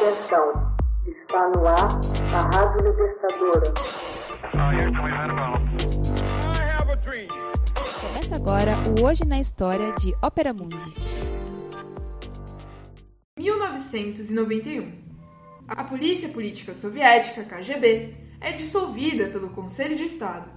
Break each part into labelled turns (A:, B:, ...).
A: Atenção, está no ar a Rádio Libertadora.
B: Começa agora o Hoje na História de Ópera Mundi.
C: 1991. A Polícia Política Soviética, KGB, é dissolvida pelo Conselho de Estado.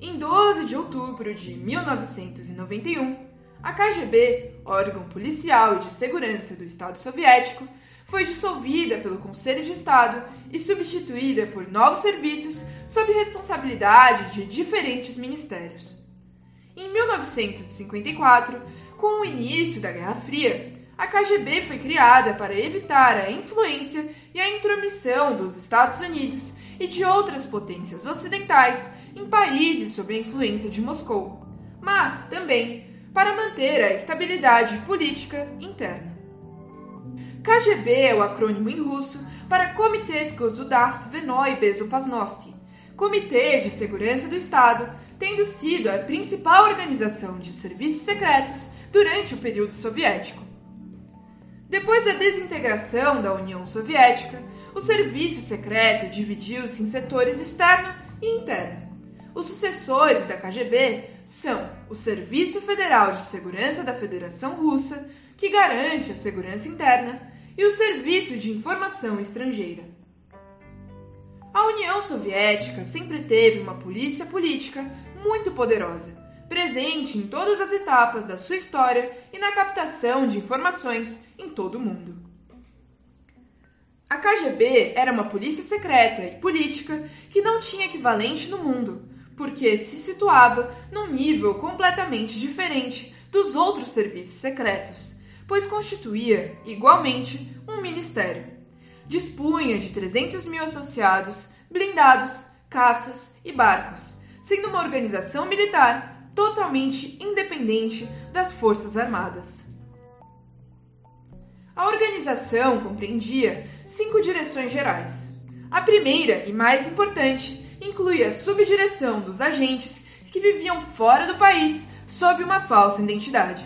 C: Em 12 de outubro de 1991, a KGB, órgão policial e de segurança do Estado Soviético, foi dissolvida pelo Conselho de Estado e substituída por novos serviços sob responsabilidade de diferentes ministérios. Em 1954, com o início da Guerra Fria, a KGB foi criada para evitar a influência e a intromissão dos Estados Unidos e de outras potências ocidentais em países sob a influência de Moscou, mas também para manter a estabilidade política interna. KGB é o acrônimo em russo para Komitet Gosudarstvenoi Bezopasnosti, Comitê de Segurança do Estado, tendo sido a principal organização de serviços secretos durante o período soviético. Depois da desintegração da União Soviética, o serviço secreto dividiu-se em setores externo e interno. Os sucessores da KGB são o Serviço Federal de Segurança da Federação Russa, que garante a segurança interna, e o Serviço de Informação Estrangeira. A União Soviética sempre teve uma polícia política muito poderosa, presente em todas as etapas da sua história e na captação de informações em todo o mundo. A KGB era uma polícia secreta e política que não tinha equivalente no mundo porque se situava num nível completamente diferente dos outros serviços secretos, pois constituía, igualmente, um ministério. Dispunha de 300 mil associados, blindados, caças e barcos, sendo uma organização militar totalmente independente das Forças Armadas. A organização compreendia cinco direções gerais. A primeira e mais importante inclui a subdireção dos agentes que viviam fora do país sob uma falsa identidade,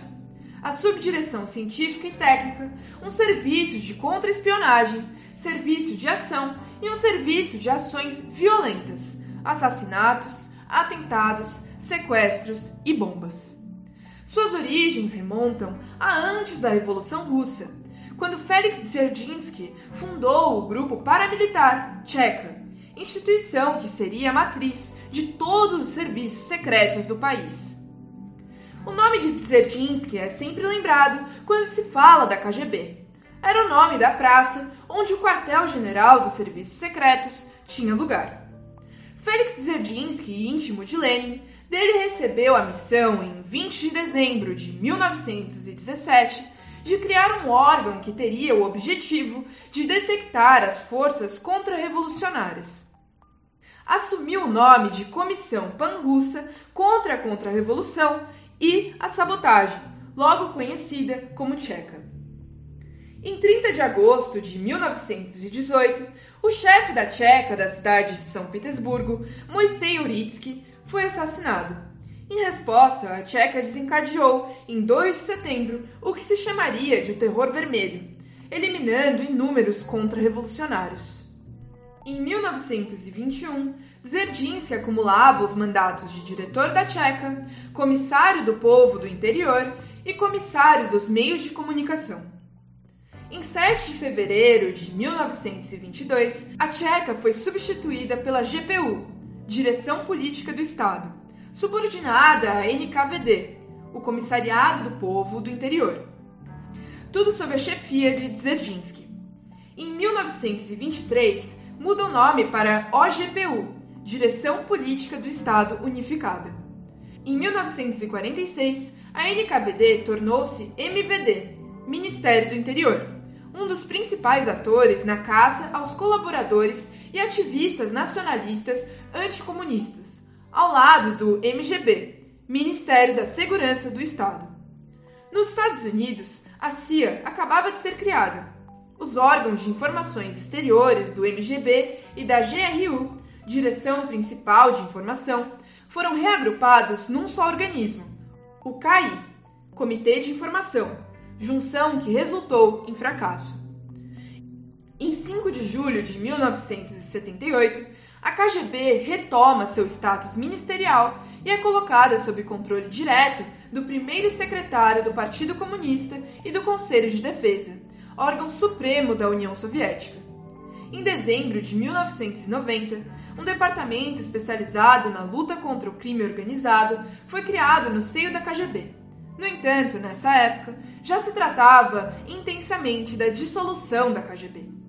C: a subdireção científica e técnica, um serviço de contra-espionagem, serviço de ação e um serviço de ações violentas, assassinatos, atentados, sequestros e bombas. Suas origens remontam a antes da Revolução Russa, quando Felix Dzerzhinsky fundou o grupo paramilitar Tcheca instituição que seria a matriz de todos os serviços secretos do país. O nome de Dzerzhinsky é sempre lembrado quando se fala da KGB. Era o nome da praça onde o quartel-general dos serviços secretos tinha lugar. Felix Dzerzhinsky, íntimo de Lenin, dele recebeu a missão em 20 de dezembro de 1917 de criar um órgão que teria o objetivo de detectar as forças contra-revolucionárias assumiu o nome de Comissão Pan-Russa contra a Contra-Revolução e a Sabotagem, logo conhecida como Tcheca. Em 30 de agosto de 1918, o chefe da Tcheca da cidade de São Petersburgo, Moisei Uritsky, foi assassinado. Em resposta, a Tcheca desencadeou, em 2 de setembro, o que se chamaria de Terror Vermelho, eliminando inúmeros contra-revolucionários. Em 1921, Dzerzhinsky acumulava os mandatos de diretor da Tcheca, comissário do povo do interior e comissário dos meios de comunicação. Em 7 de fevereiro de 1922, a Tcheca foi substituída pela GPU, Direção Política do Estado, subordinada à NKVD, o Comissariado do Povo do Interior. Tudo sob a chefia de Dzerzhinsky. Em 1923, muda o nome para OGPU, Direção Política do Estado Unificada. Em 1946, a NKVD tornou-se MVD, Ministério do Interior, um dos principais atores na caça aos colaboradores e ativistas nacionalistas anticomunistas, ao lado do MGB, Ministério da Segurança do Estado. Nos Estados Unidos, a CIA acabava de ser criada os órgãos de informações exteriores do MGB e da GRU, Direção Principal de Informação, foram reagrupados num só organismo, o CAI, Comitê de Informação, junção que resultou em fracasso. Em 5 de julho de 1978, a KGB retoma seu status ministerial e é colocada sob controle direto do primeiro secretário do Partido Comunista e do Conselho de Defesa, órgão supremo da União Soviética. Em dezembro de 1990, um departamento especializado na luta contra o crime organizado foi criado no seio da KGB. No entanto, nessa época, já se tratava intensamente da dissolução da KGB.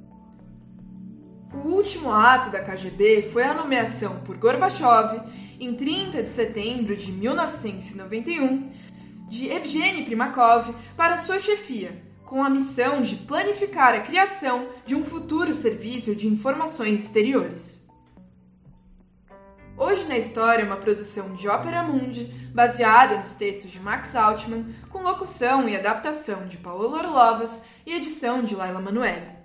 C: O último ato da KGB foi a nomeação por Gorbachev, em 30 de setembro de 1991, de Evgeny Primakov para sua chefia, com a missão de planificar a criação de um futuro serviço de informações exteriores. Hoje na História é uma produção de Ópera Mundi, baseada nos textos de Max Altman, com locução e adaptação de Paulo Lorlovas e edição de Laila Manoeli.